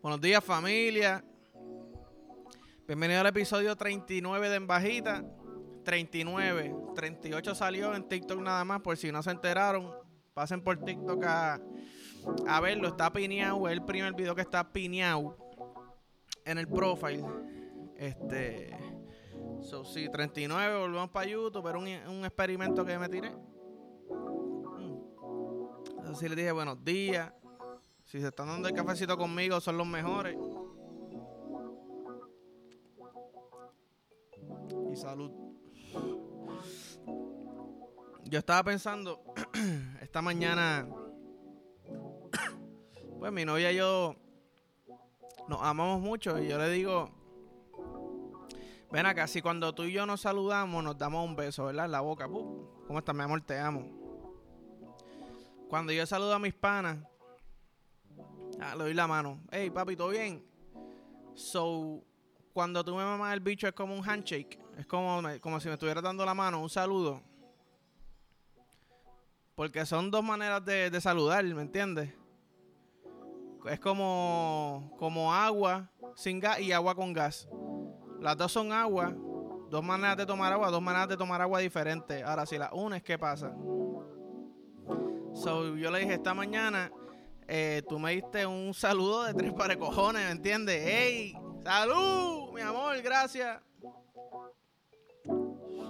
Buenos días familia. Bienvenido al episodio 39 de En Bajita. 39. 38 salió en TikTok nada más, por si no se enteraron. Pasen por TikTok a, a verlo. Está piñado. Es el primer video que está piñado en el profile. Este. So, sí, 39. Volvemos para YouTube. Pero un, un experimento que me tiré. Mm. Así les dije buenos días. Si se están dando el cafecito conmigo, son los mejores. Y salud. Yo estaba pensando esta mañana. Pues mi novia y yo nos amamos mucho. Y yo le digo. Ven acá, si cuando tú y yo nos saludamos, nos damos un beso, ¿verdad? En la boca. ¿Cómo estás, mi amor? Te amo. Cuando yo saludo a mis panas, Ah, le doy la mano. Hey, papi, ¿todo bien? So, cuando tú me mamas el bicho es como un handshake. Es como, como si me estuviera dando la mano, un saludo. Porque son dos maneras de, saludar, ¿me entiendes? Es como, como agua sin gas y agua con gas. Las dos son agua. Dos maneras de tomar agua, dos maneras de tomar agua diferentes. Ahora, si la unes, ¿qué pasa? So, yo le dije esta mañana eh, tú me diste un saludo de tres pares cojones, ¿me entiendes? ¡Ey! ¡Salud! Mi amor, gracias.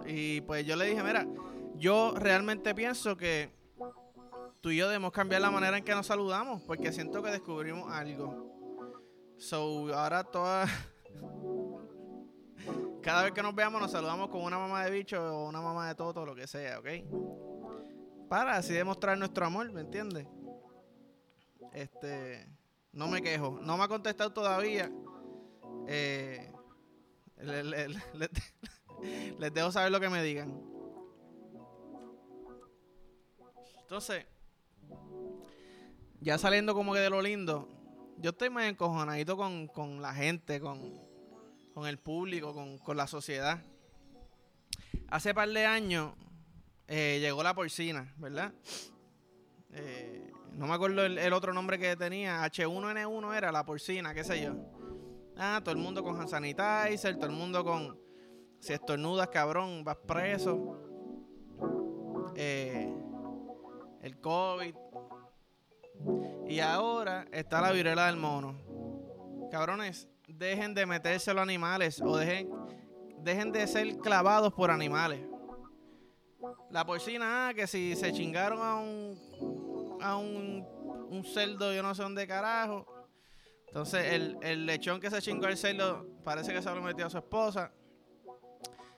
Y pues yo le dije, mira, yo realmente pienso que tú y yo debemos cambiar la manera en que nos saludamos, porque siento que descubrimos algo. So, ahora todas... Cada vez que nos veamos nos saludamos con una mamá de bicho o una mamá de toto, lo que sea, ¿ok? Para así demostrar nuestro amor, ¿me entiendes? Este, no me quejo. No me ha contestado todavía. Eh, les dejo saber lo que me digan. Entonces, ya saliendo como que de lo lindo, yo estoy más encojonadito con, con la gente, con, con el público, con, con, la sociedad. Hace par de años eh, llegó la porcina, ¿verdad? Eh, no me acuerdo el, otro nombre que tenía. H1N1 era la porcina, qué sé yo. Ah, todo el mundo con hand sanitizer, todo el mundo con. Si estornudas, cabrón, vas preso. Eh, el COVID. Y ahora está la viruela del mono. Cabrones, dejen de meterse los animales o dejen, dejen de ser clavados por animales. La porcina, ah, que si se chingaron a un a un, un cerdo, yo no sé dónde carajo. Entonces, el, el lechón que se chingó el cerdo parece que se lo metió a su esposa.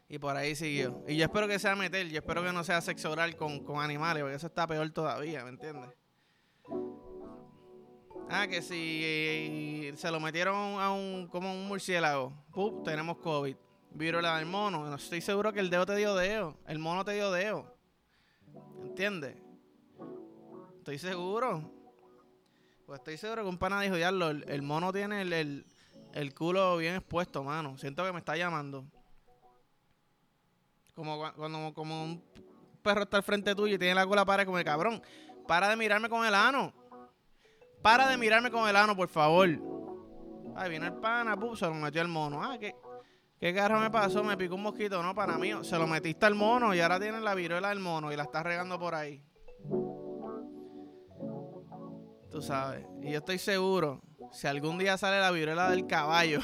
Y por ahí siguió. Y yo espero que sea meter, yo espero que no sea sexo oral con, con animales, porque eso está peor todavía, ¿me entiendes? Ah, que si se lo metieron a un, como un murciélago, ¡pup! tenemos COVID. Viruela del mono. No estoy seguro que el dedo te dio dedo. El mono te dio dedo. ¿Entiendes? Estoy seguro. Pues estoy seguro que un pana dijo, ya, el, el mono tiene el, el, culo bien expuesto, mano. Siento que me está llamando. Como cuando como un perro está al frente tuyo y tiene la cola para como el cabrón. Para de mirarme con el ano. Para de mirarme con el ano, por favor. Ay, viene el pana, pum, se lo metió el mono. Ah, ¿qué, ¿qué carro me pasó? Me picó un mosquito, no, para mí. Se lo metiste al mono y ahora tiene la viruela del mono y la está regando por ahí. Tú sabes. Y yo estoy seguro, si algún día sale la viruela del caballo,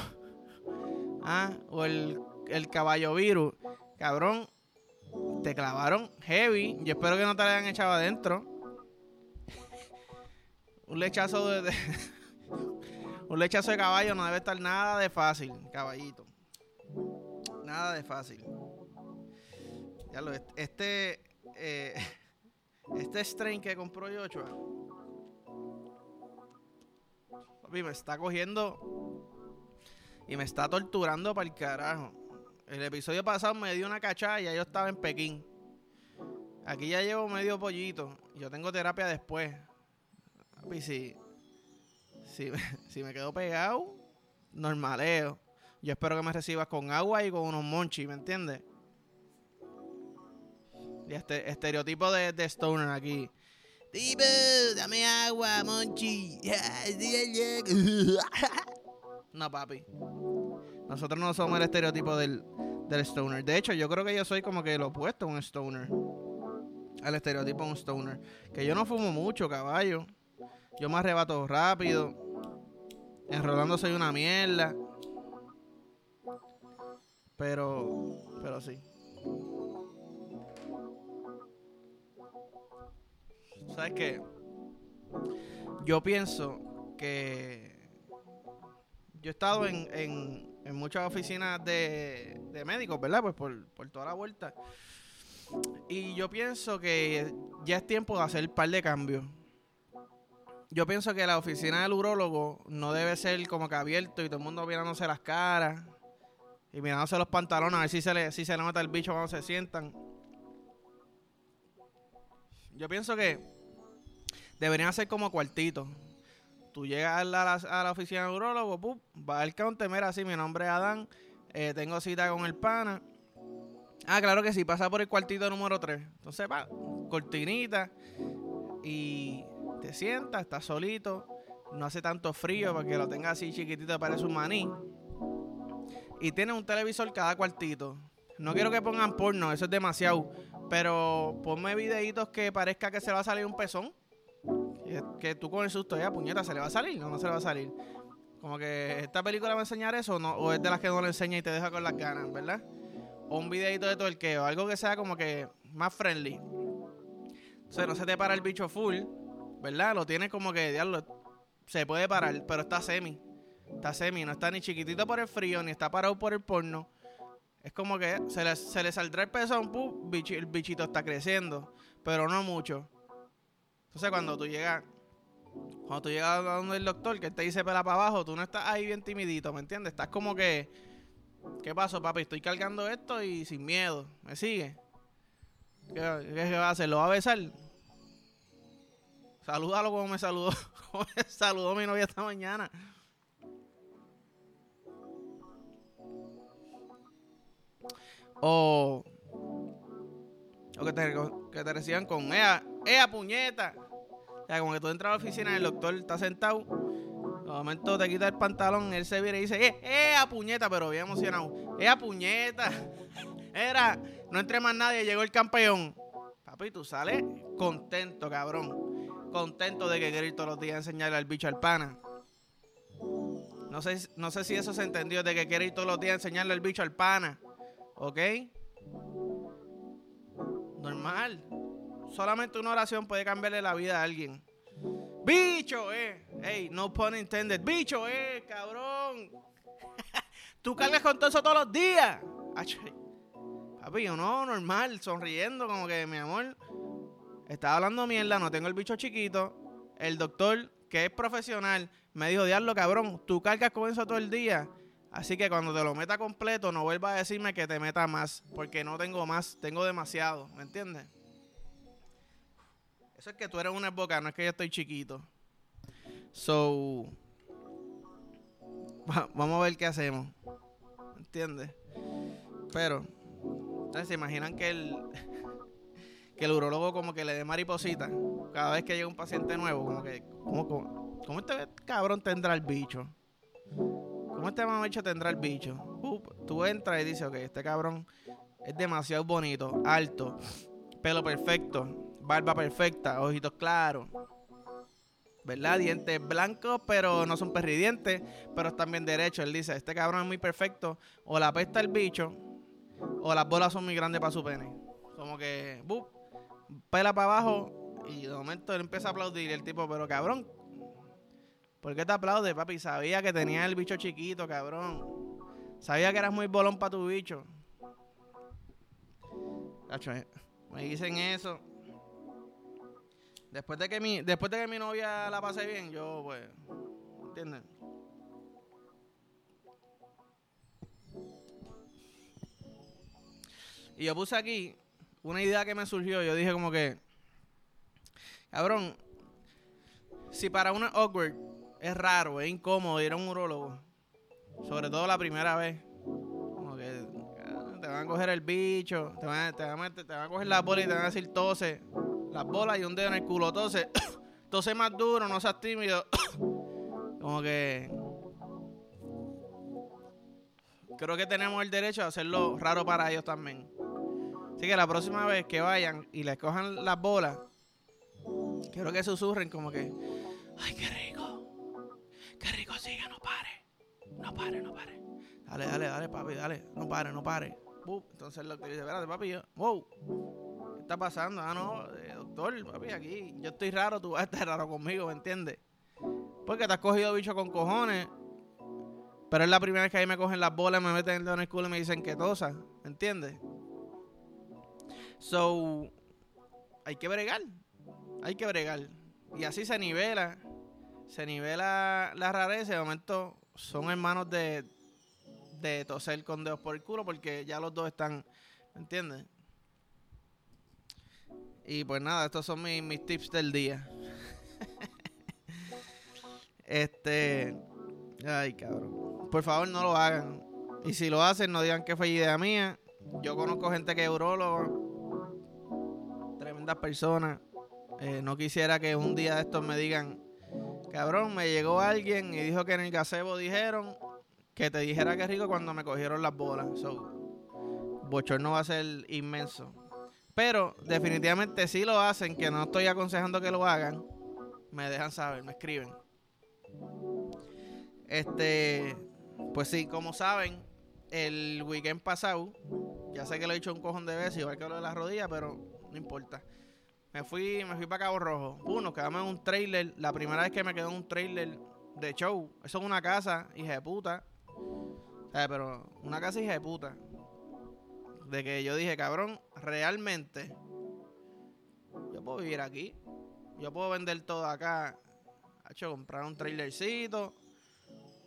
¿ah? o el, el caballo virus, cabrón, te clavaron heavy. Yo espero que no te la hayan echado adentro. un lechazo de, un lechazo de caballo no debe estar nada de fácil, caballito. Nada de fácil. Ya lo, este, eh, este strain que compró Yochoa me está cogiendo y me está torturando para el carajo. El episodio pasado me dio una cachada y ya yo estaba en Pekín. Aquí ya llevo medio pollito. Yo tengo terapia después. Y si, si, me quedo pegado, normaleo. Yo espero que me recibas con agua y con unos monchis, ¿me entiendes? Y este estereotipo de, de Stoner aquí. Tipo, dame agua, Monchi. no, papi. Nosotros no somos el estereotipo del, del stoner. De hecho, yo creo que yo soy como que lo opuesto a un stoner. Al estereotipo de un stoner. Que yo no fumo mucho, caballo. Yo me arrebato rápido. Enrolando soy una mierda. Pero, pero sí. ¿Sabes qué? Yo pienso que yo he estado en, en, muchas oficinas de, de, médicos, ¿verdad? Pues por, por toda la vuelta. Y yo pienso que ya es tiempo de hacer un par de cambios. Yo pienso que la oficina del urólogo no debe ser como que abierto y todo el mundo mirándose las caras y mirándose los pantalones a ver si se le, si se le nota el bicho cuando se sientan. Yo pienso que deberían ser como cuartitos. Tú llegas a la, a la oficina de urologo, ¡pum! va al counter, mira, así, mi nombre es Adán, eh, tengo cita con el pana. Ah, claro que sí, pasa por el cuartito número 3. Entonces, va, cortinita y te sientas, estás solito, no hace tanto frío para que lo tengas así chiquitito, parece un maní. Y tiene un televisor cada cuartito. No quiero que pongan porno, eso es demasiado. Pero ponme videitos que parezca que se va a salir un pezón que tú con el susto, ya puñeta, ¿se le va a salir? No, no se le va a salir. Como que esta película va a enseñar eso o, no, o es de las que no le enseña y te deja con las ganas, ¿verdad? O un videito de todo el que, o algo que sea como que más friendly. O sea, no se te para el bicho full, ¿verdad? Lo tienes como que, diablo, se puede parar, pero está semi. Está semi, no está ni chiquitito por el frío, ni está parado por el porno. Es como que se le, se le saldrá el pezón, pum, el bichito está creciendo, pero no mucho. Entonces cuando tú llegas, cuando tú llegas a donde el doctor que te dice pela para abajo, tú no estás ahí bien timidito, ¿me entiendes? Estás como que, ¿qué pasó, papi? Estoy cargando esto y sin miedo. ¿Me sigue? ¿Qué, va a hacer? ¿Lo va a besar? Salúdalo como me saludó, saludó mi novia esta mañana. O, o que te, que te reciban con ella, ella puñeta. O sea, como que tú entras a la oficina y el doctor está sentado. De momento te quita el pantalón, él se viene y dice, ¡eh, eh, a puñeta! Pero bien emocionado. ¡Eh, a puñeta! Era, no entre más nadie, llegó el campeón. Papi, tú sales contento, cabrón. Contento de que quieres ir todos los días enseñarle al bicho al pana. No sé, no sé si eso se entendió, de que quiere ir todos los días enseñarle al bicho al pana. ¿Ok? Normal. Solamente una oración puede cambiarle la vida a alguien. Bicho, eh. Hey, no pun intended. Bicho, eh, cabrón. Tú cargas con todo eso todos los días. Papi, yo no, normal, sonriendo, como que, mi amor, estaba hablando mierda, no tengo el bicho chiquito. El doctor, que es profesional, me dijo, diablo, cabrón, tú cargas con eso todo el día. Así que cuando te lo meta completo, no vuelvas a decirme que te meta más, porque no tengo más, tengo demasiado, ¿me entiendes? Es que tú eres una boca, no es que yo estoy chiquito. So, vamos a ver qué hacemos. ¿Entiendes? Pero, ¿se imaginan que el, que el urologo como que le dé mariposita cada vez que llega un paciente nuevo? Como que, ¿cómo, cómo, este cabrón tendrá el bicho? ¿Cómo este mamacho tendrá el bicho? tú entras y dices, ok, este cabrón es demasiado bonito, alto, pelo perfecto, barba perfecta, ojitos claros. ¿Verdad? Dientes blancos, pero no son perridientes, pero están bien derechos. Él dice, este cabrón es muy perfecto. O la pesta el bicho, o las bolas son muy grandes para su pene. Como que, ¡bup! Pela para abajo y de momento él empieza a aplaudir. el tipo, pero cabrón, ¿por qué te aplaudes, papi? Sabía que tenía el bicho chiquito, cabrón. Sabía que eras muy bolón para tu bicho. Eh, me dicen eso. Después de que mi, después de que mi novia la pase bien, yo pues, ¿entienden? Y yo puse aquí una idea que me surgió. Yo dije como que, cabrón, si para una awkward es raro, es incómodo ir a un urólogo, sobre todo la primera vez, como que te van a coger el bicho, te van, a, te van a, te van a coger la bola y te van a decir tose las bolas y un dedo en el culo. Entonces, tose más duro, no seas tímido. Como que. Creo que tenemos el derecho a hacerlo raro para ellos también. Así que la próxima vez que vayan y les cojan las bolas, quiero que susurren como que. ¡Ay, qué rico! ¡Qué rico sigue! ¡No pare! ¡No pare, no pare! Dale, dale, dale, papi, dale. No pare, no pare. entonces lo que dice, espérate, papi, yo, wow. ¿Qué está pasando? Ah, no, eh, doctor, papi, aquí yo estoy raro, tú vas a estar raro conmigo, ¿me entiendes? Porque te has cogido bicho con cojones. Pero es la primera vez que ahí me cogen las bolas, me meten el dedo en el culo y me dicen que tosa. ¿Me entiendes? So, hay que bregar. Hay que bregar. Y así se nivela. Se nivela la rareza. De momento son hermanos de, de toser con dedos por el culo porque ya los dos están. ¿Me entiendes? Y pues nada, estos son mis, mis tips del día. este. Ay, cabrón. Por favor, no lo hagan. Y si lo hacen, no digan que fue idea mía. Yo conozco gente que es urologo. Tremendas personas. Eh, no quisiera que un día de estos me digan, cabrón, me llegó alguien y dijo que en el gazebo dijeron que te dijera que rico cuando me cogieron las bolas. So, bochorno va a ser inmenso. Pero definitivamente si lo hacen, que no estoy aconsejando que lo hagan, me dejan saber, me escriben. Este, pues sí, como saben, el weekend pasado, ya sé que lo he dicho un cojón de veces, igual que lo de las rodillas, pero no importa. Me fui, me fui para Cabo Rojo. Uno, quedamos en un trailer. La primera vez que me quedé en un trailer de show. Eso es una casa, hija de puta. pero una casa hija de puta. De que yo dije, cabrón, realmente yo puedo vivir aquí. Yo puedo vender todo acá. hecho comprar un trailercito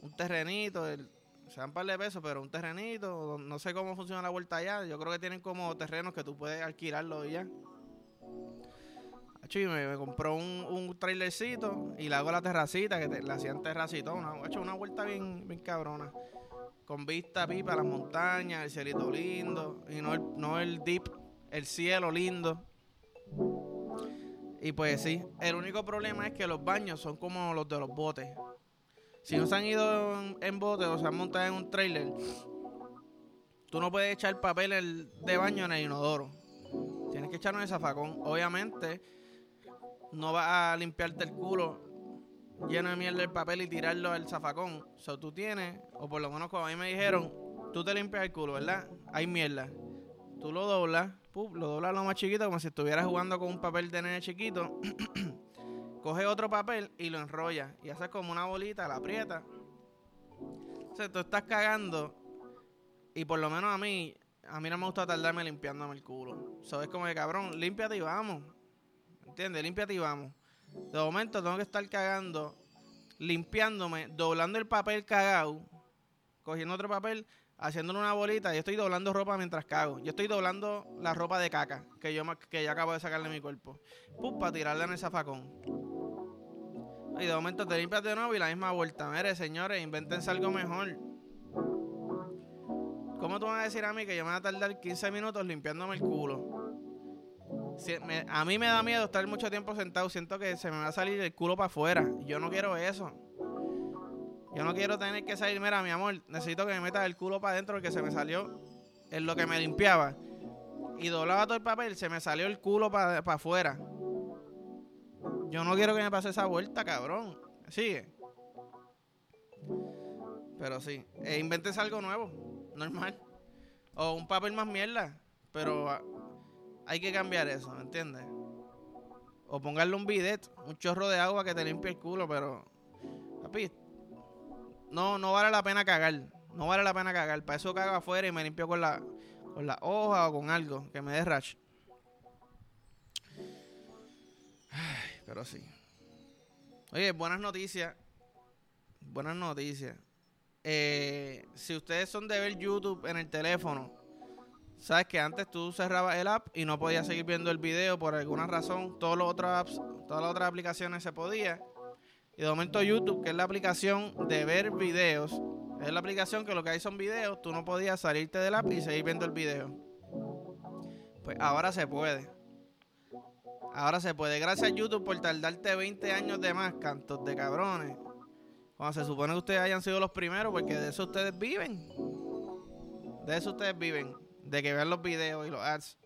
un terrenito, el, se dan un par de pesos, pero un terrenito, no sé cómo funciona la vuelta allá. Yo creo que tienen como terrenos que tú puedes alquilarlo y ya. Y me, compró un, un trailercito y le hago la terracita, que le hacían terracito, una, hecho una vuelta bien, bien cabrona. Con vista pipa las montañas, el cielito lindo, y no el, no el deep, el cielo lindo. Y pues sí, el único problema es que los baños son como los de los botes. Si no se han ido en, bote o se han montado en un trailer, tú no puedes echar papel de baño en el inodoro. Tienes que echarlo en el zafacón. Obviamente, no vas a limpiarte el culo lleno de mierda el papel y tirarlo al zafacón. O sea, tú tienes, o por lo menos como a mí me dijeron, tú te limpias el culo, ¿verdad? Hay mierda. Tú lo doblas, lo doblas lo más chiquito, como si estuvieras jugando con un papel de nene chiquito. coge otro papel y lo enrolla y haces como una bolita, la aprieta. O sea, tú estás cagando y por lo menos a mí, a mí no me gusta tardarme limpiándome el culo. Eso es como de cabrón, límpiate y vamos. ¿Entiendes? Límpiate y vamos. De momento tengo que estar cagando, limpiándome, doblando el papel cagado, cogiendo otro papel, haciéndole una bolita y estoy doblando ropa mientras cago. Yo estoy doblando la ropa de caca que yo que ya acabo de sacarle de mi cuerpo. Pum, para tirarla en el zafacón. Y de momento te limpias de nuevo y la misma vuelta. Mire, señores, invéntense algo mejor. ¿Cómo tú vas a decir a mí que yo me voy a tardar 15 minutos limpiándome el culo? A mí me da miedo estar mucho tiempo sentado. Siento que se me va a salir el culo para afuera. Yo no quiero eso. Yo no quiero tener que salir. Mira, mi amor, necesito que me metas el culo para adentro porque se me salió en lo que me limpiaba. Y doblaba todo el papel, se me salió el culo para afuera. Yo no quiero que me pase esa vuelta, cabrón. Sigue. Pero sí. E inventes algo nuevo. Normal. O un papel más mierda. Pero ah, hay que cambiar eso, ¿me entiendes? O pongarle un bidet, un chorro de agua que te limpie el culo, pero. Papi, no, no vale la pena cagar. No vale la pena cagar. Para eso cago afuera y me limpio con la, con la hoja o con algo que me dé rash. Pero sí. Oye, buenas noticias. Buenas noticias. Eh, si ustedes son de ver YouTube en el teléfono, sabes que antes tú cerrabas el app y no podías seguir viendo el video por alguna razón. Todos los otros apps, todas las otras aplicaciones se podía. Y de momento YouTube, que es la aplicación de ver videos, es la aplicación que lo que hay son videos, tú no podías salirte del app y seguir viendo el video. Pues ahora se puede. Ahora se puede. Gracias YouTube por tardarte 20 años de más, cantos de cabrones. Cuando se supone que ustedes hayan sido los primeros, porque de eso ustedes viven. De eso ustedes viven. De que vean los videos y los ads.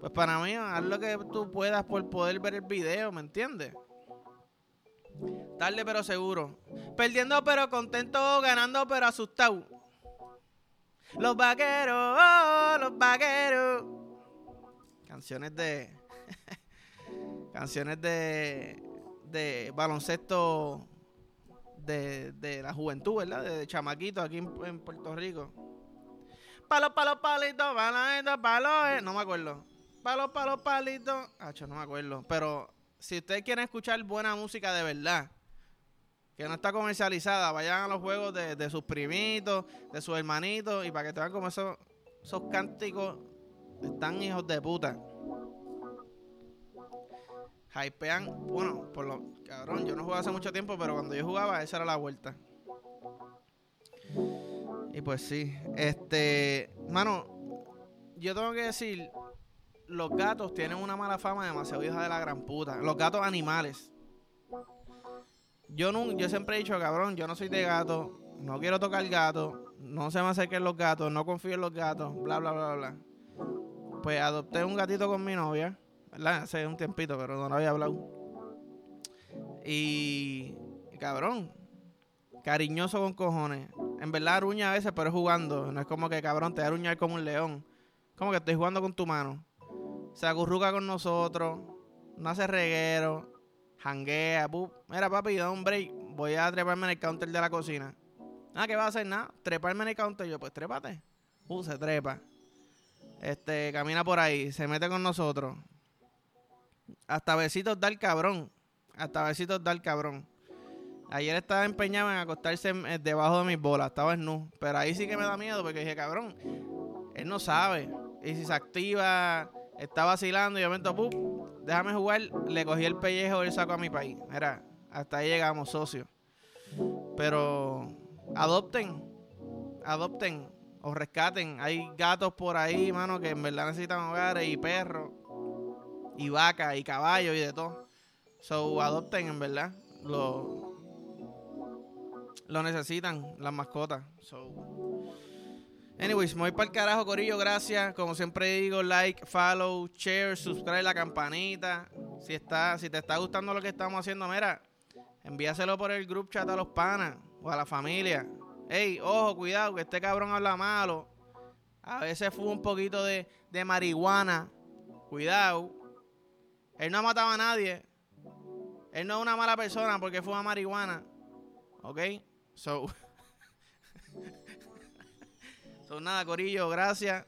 Pues para mí, haz lo que tú puedas por poder ver el video, ¿me entiendes? Tarde pero seguro. Perdiendo pero contento, ganando pero asustado. Los vaqueros, oh, los vaqueros. Canciones de. canciones de. de baloncesto de, de, la juventud, ¿verdad? De, chamaquito aquí en, Puerto Rico. Palos, palos, palitos, palitos, palos. No me acuerdo. Palos, palos, palitos. Hacho, no me acuerdo. Pero si ustedes quieren escuchar buena música de verdad, que no está comercializada, vayan a los juegos de, sus primitos, de sus hermanitos, y para que te vean como esos, esos cánticos están hijos de puta. Hypean, bueno, por lo cabrón, yo no jugaba hace mucho tiempo, pero cuando yo jugaba, esa era la vuelta. Y pues sí, este, mano, yo tengo que decir, los gatos tienen una mala fama demasiado hija de la gran puta. Los gatos animales. Yo, no, yo siempre he dicho, cabrón, yo no soy de gato, no quiero tocar gato, no se me acerquen los gatos, no confío en los gatos, bla, bla, bla, bla. Pues adopté un gatito con mi novia, ¿verdad? Hace un tiempito, pero no lo había hablado. Y, cabrón, cariñoso con cojones. En verdad aruña a veces, pero es jugando. No es como que, cabrón, te aruñar como un león. Como que estoy jugando con tu mano. Se acurruca con nosotros, no hace reguero, janguea, Mira, papi, da un break. Voy a treparme en el counter de la cocina. Ah, ¿qué va a hacer? Nada. Treparme en el counter. Yo, pues trépate. Uh, se trepa. Este, camina por ahí, se mete con nosotros. Hasta besitos da el cabrón. Hasta besitos da el cabrón. Ayer estaba empeñado en acostarse debajo de mis bolas. Estaba en nu. Pero ahí sí que me da miedo porque dije, cabrón, él no sabe. Y si se activa, está vacilando y de momento, déjame jugar, le cogí el pellejo y el saco a mi país. Mira, hasta ahí llegamos, socios. Pero adopten, adopten o rescaten. Hay gatos por ahí, mano, que en verdad necesitan hogares y perros y vacas y caballos y de todo. So, adopten, en verdad. Lo, lo necesitan las mascotas. So, Anyways, me voy para el carajo, Corillo. Gracias. Como siempre digo, like, follow, share, subscribe la campanita. Si está, si te está gustando lo que estamos haciendo, mira, envíaselo por el group chat a los panas o a la familia. Ey, ojo, cuidado, que este cabrón habla malo. A veces fue un poquito de, de marihuana. Cuidado. Él no ha matado a nadie. Él no es una mala persona porque fuma marihuana. ¿Ok? So. nada, Corillo, gracias.